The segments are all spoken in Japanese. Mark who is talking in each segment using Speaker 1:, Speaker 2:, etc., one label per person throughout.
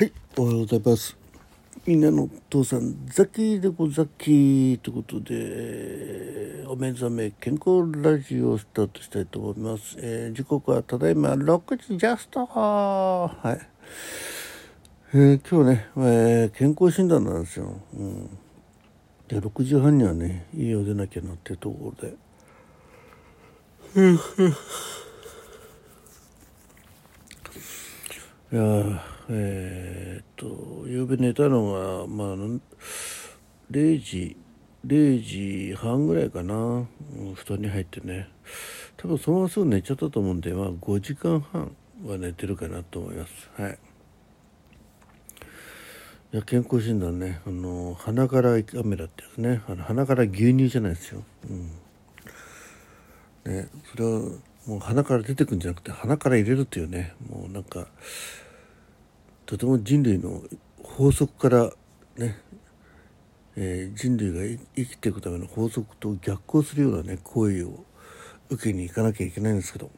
Speaker 1: はい、おはようございます。みんなの父さん、ザキでござきということで、お目覚め健康ラジオをスタートしたいと思います。えー時刻はただいま6時ジャストはい。えー今日ね、えー健康診断なんですよ。うん。で、6時半にはね、家を出なきゃなっていうところで。いやーえーっと夕べ寝たのがまあ0時0時半ぐらいかな、布団に入ってね。多分そのまますぐ寝ちゃったと思うんでまあ5時間半は寝てるかなと思います。はい。いや健康診断ねあの鼻からカメラってやつね。あの鼻から牛乳じゃないですよ。うん。ね、それはもう鼻から出てくんじゃなくて鼻から入れるっていうね。もうなんかとても人類の法則からね、えー人類が生きていくための法則と逆行するようなね行為を受けに行かなきゃいけないんですけど、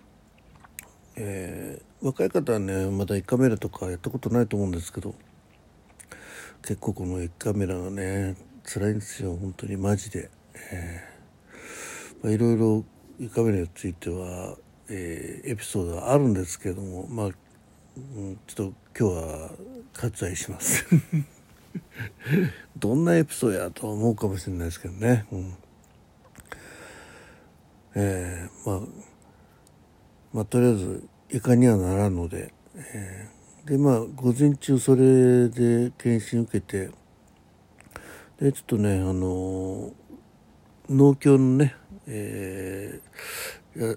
Speaker 1: えー若い方はねまだ1カメラとかやったことないと思うんですけど結構この1カメラがね辛いんですよ本当にマジで。えーまあいろいろ胃カメラについては、えーエピソードはあるんですけれどもまあ、ちょっと今日は割愛します。どんなエピソードやと思うかもしれないですけどね、うん。えーまあまあとりあえずいかにはならんので、えーでまあ午前中それで検診受けてでちょっとねあの農協のね、えーや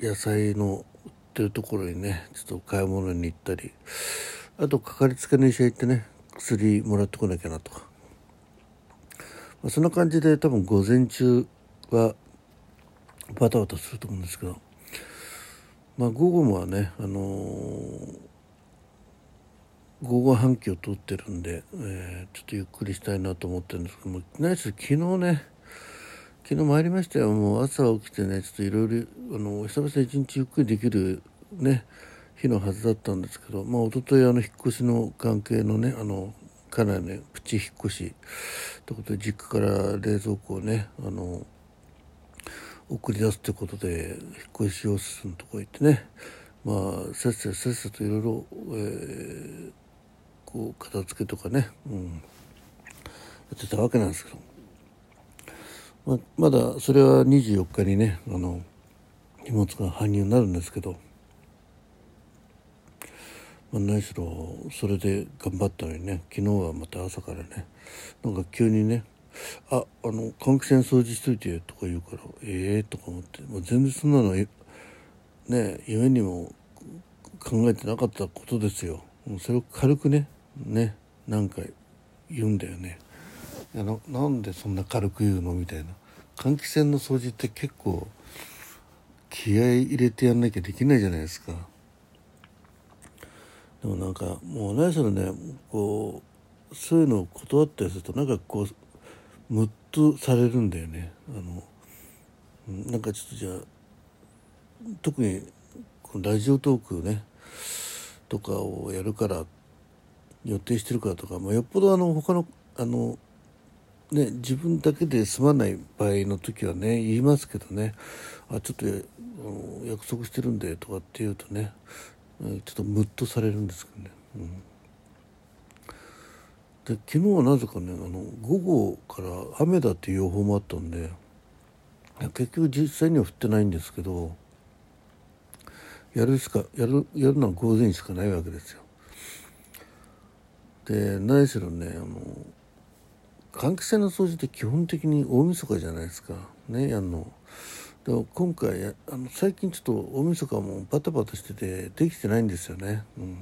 Speaker 1: 野菜のってるところにねちょっと買い物に行ったりあとかかりつけの医者行ってね薬もらってこなきゃなと。か、まあ、そんな感じで多分午前中はバタバタすると思うんですけど。まあ午後もはねあのー午後半期を取ってるんで、えーちょっとゆっくりしたいなと思ってるんですけども何し昨日ね昨日参りましたよ。もう朝起きてねちょっといろいろあの久々一日ゆっくりできるね日のはずだったんですけどまあ一昨日あの引っ越しの関係のねあのかなりねプチ引っ越しということで実家から冷蔵庫をねあの送り出すってことで引っ越し用室のとこ行ってねまあせっせせっせといろいろ、えーこう片付けとかね、うん、やってたわけなんですけど。ままだそれは24日にねあの荷物が搬入になるんですけど、まあ、何しろそれで頑張ったのにね昨日はまた朝からねなんか急にね「ああの換気扇掃除しといて」とか言うから「ええー」とか思って、まあ、全然そんなのね夢にも考えてなかったことですよ。それを軽くねねなんか言うんだよね。いやなんでそんな軽く言うの？みたいな。換気扇の掃除って結構気合い入れてやんなきゃできないじゃないですか。でもなんかもう何しろねこうそういうのを断ったりするとなんかこうムッとされるんだよね。あのなんかちょっとじゃあ特にこのラジオトークねとかをやるから予定してるからとか、まあ、よっぽどあの他のあのね自分だけで済まない場合の時はね言いますけどねあちょっとあの約束してるんでとかって言うとねちょっとムッとされるんですけどね。うんで昨日はなぜかねあの午後から雨だっていう予報もあったんで結局実際には降ってないんですけどやるしかやるやるのは午前しかないわけですよ。で何しろねあの換気扇の掃除って基本的に大晦日じゃないですかねやんの。でも今回あの最近ちょっと大晦日もバタバタしててできてないんですよね。うん、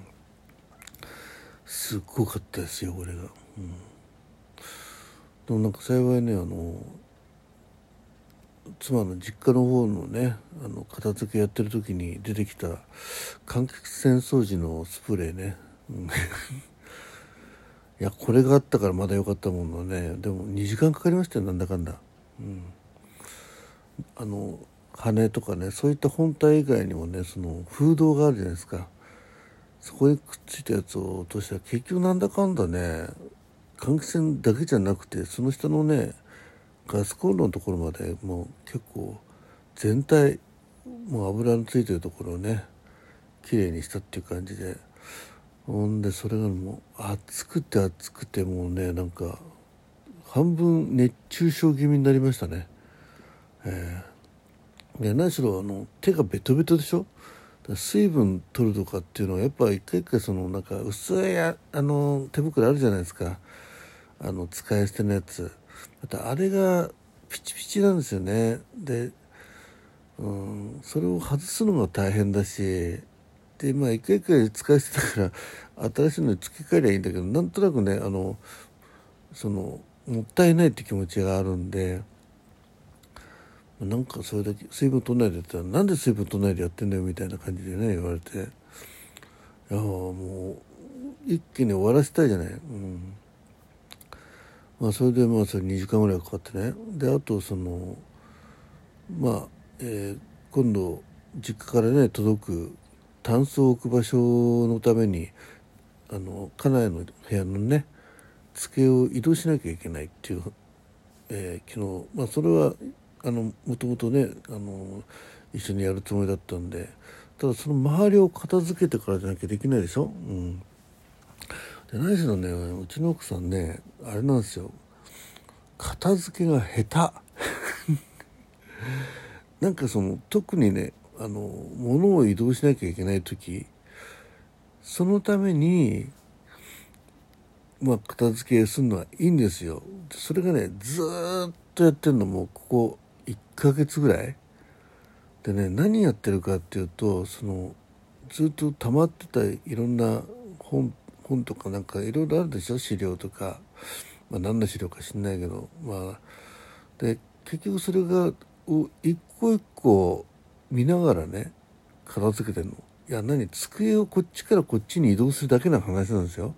Speaker 1: すっごかったですよこれが。うん、でもなんか幸いねあの妻の実家の方のねあの片付けやってる時に出てきた換気扇掃除のスプレーね、うんいやこれがあったからまだ良かったものね。でも2時間かかりましたよなんだかんだ、うん、あの羽とかねそういった本体以外にもねその風洞があるじゃないですか。そこにくっついたやつを落としたら結局なんだかんだね換気扇だけじゃなくてその下のねガスコンロのところまでもう結構全体もう油のついてるところをね綺麗にしたっていう感じで。ほんでそれがもう暑くて暑くてもうねなんか半分熱中症気味になりましたね。えー、で何しろあの手がベトベトでしょ？水分取るとかっていうのはやっぱ一回一回そのなんか薄いあの手袋あるじゃないですか。あの使い捨てのやつ。またあれがピチピチなんですよね。で、うん、それを外すのが大変だしでまあ一回一回使い捨てだから新しいのに付け替えりゃいいんだけどなんとなくねあのそのもったいないって気持ちがあるんでなんかそれだけ水分取んないでやったらなんで水分取んないでやってんだよみたいな感じでね言われて。いやもう一気に終わらせたいじゃない。うん。まあ、それでまあそれ2時間ぐらいかかってね。であとそのまあ、えー、今度実家からね届くタンスを置く場所のためにあの家内の部屋のね机を移動しなきゃいけないっていう、えー、昨日まあそれはあのもともとねあの一緒にやるつもりだったんでただその周りを片付けてからじゃなきゃできないでしょ？うん。で何しろねうちの奥さんねあれなんですよ。片付けが下手。なんかその特にねあの物を移動しなきゃいけない時そのためにまあ片付けするのはいいんですよ。それがねずっとやってんのもここ1ヶ月ぐらい。でね何やってるかっていうとそのずっと溜まってたいろんな本本とかなんかいろいろあるでしょ？資料とか、まあ、何の資料か知んないけど。まあで結局それが一個一個見ながらね片付けてんの。いや何？机をこっちからこっちに移動するだけの話なんですよ。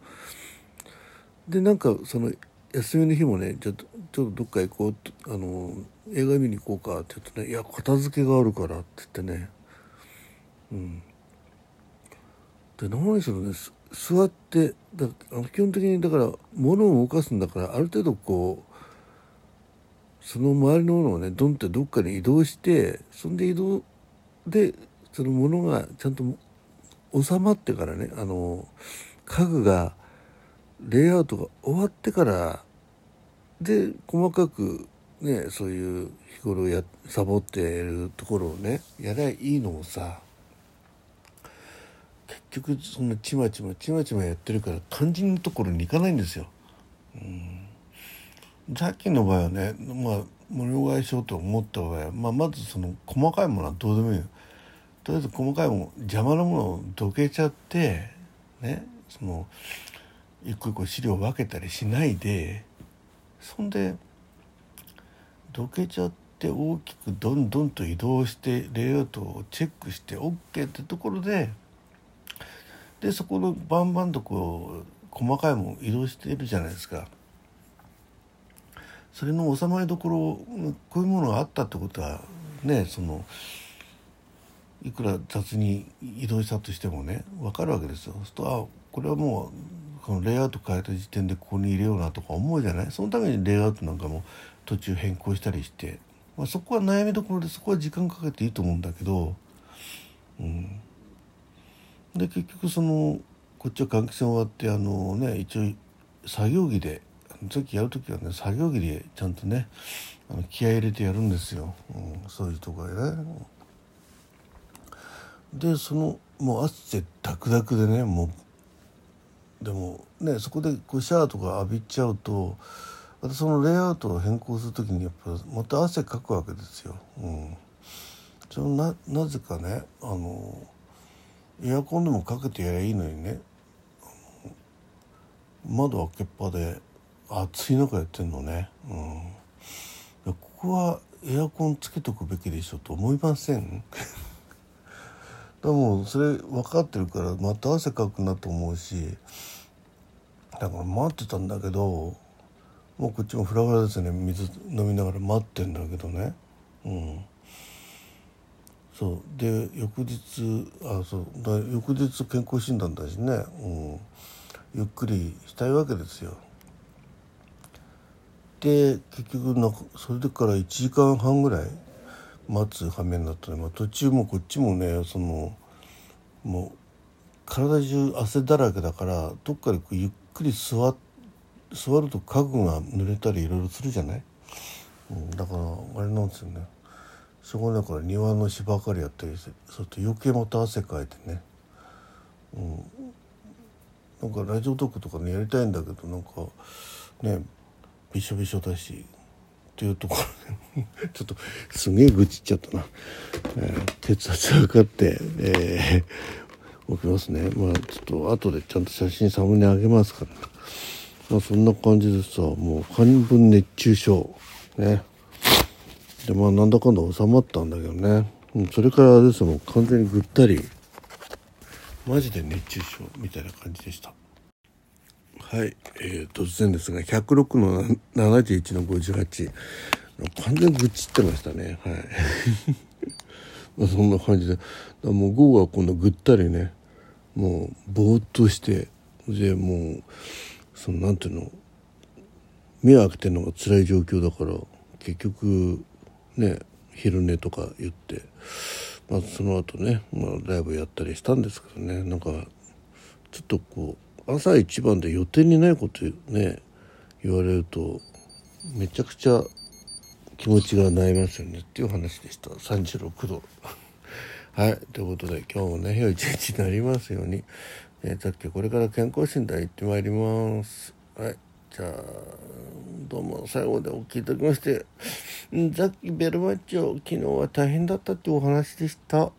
Speaker 1: でなんかその休みの日もねちょっとちょっとどっか行こうあの映画見に行こうかって言うとね「いや片付けがあるから」って言ってね。うん。で何しろね座ってだあの基本的にだから物を動かすんだからある程度こうその周りのものをねドンってどっかに移動してそんで移動でそのものがちゃんと収まってからねあの家具がレイアウトが終わってからで細かくねそういう日頃やサボってるところをねやりゃいいのをさ結局そんなちまちまちまちまやってるから肝心のところに行かないんですよ。うん、さっきの場合はね、まあ、物買いしようと思った場合、まあ、まずその細かいものはどうでもいいよ。とりあえず細かいもの邪魔なものをどけちゃってねその一個一個資料分けたりしないでそんでどけちゃって大きくどんどんと移動してレイアウトをチェックして OK ってところででそこのバンバンとこう細かいもん移動してるじゃないですか。それの収まりどころこういうものがあったってことはねそのいくら雑に移動したとしてもね分かるわけですよ。そうするとあこれはもうこのレイアウト変えた時点でここに入れようなとか思うじゃない？そのためにレイアウトなんかも途中変更したりして、まあ、そこは悩みどころでそこは時間かけていいと思うんだけど、うん、で結局そのこっちは換気扇終わってあのね一応作業着でさっきやる時はね作業着でちゃんとねあの気合入れてやるんですよ、うん、そういうとこへね。でそのもう汗ダクダクでねもうでもねそこでこうシャワーとか浴びちゃうとまたそのレイアウトを変更する時にやっぱまた汗かくわけですよ。うん、そのななぜかねあのエアコンでもかけてやりゃいいのにね窓開けっぱで暑い中やってんのね、うん、ここはエアコンつけとくべきでしょと思いません？でもそれ分かってるからまた汗かくなと思うしだから待ってたんだけどもうこっちもフラフラですね。水飲みながら待ってんだけどね。うん。そう。で翌日あそう。だ翌日健康診断だしね、うん、ゆっくりしたいわけですよ。で結局なそれでから1時間半ぐらい待つ羽目になったの。で、まあ、途中もこっちもねそのもう体中汗だらけだからどっかでこうゆっくり座座ると家具が濡れたりいろいろするじゃない、うん、だからあれなんですよね。そこだから庭の芝刈りやったりしてそうと余計また汗かいてね、うん、なんかラジオトークとかねやりたいんだけどなんかねびしょびしょだしっていうところでちょっとすげえ愚痴っちゃったな、えー、血圧測って、えー、起きますね。まあちょっと後でちゃんと写真サムネあげますから、まあそんな感じでさもう半分熱中症ね。でまあなんだかんだ収まったんだけどね。それからあれですもう完全にぐったり。マジで熱中症みたいな感じでした。はい、えー、突然ですが106の71の58完全愚痴ってましたね。はい。まあそんな感じで。もう午後はこんなぐったりねもうぼーっとしてでもうそのなんていうの目を開けてるのが辛い状況だから結局ね昼寝とか言って、まあ、その後ね、まあ、ライブやったりしたんですけどね。なんかちょっとこう朝一番で予定にないことね言われるとめちゃくちゃ気持ちが悩みますよねっていう話でした。36度。はい。ということで今日もね良い一日になりますように、えー、さっきこれから健康診断行ってまいります。はい。じゃあどうも最後でお聞きいただきましてザッキベルマッチョ昨日は大変だったっていうお話でした。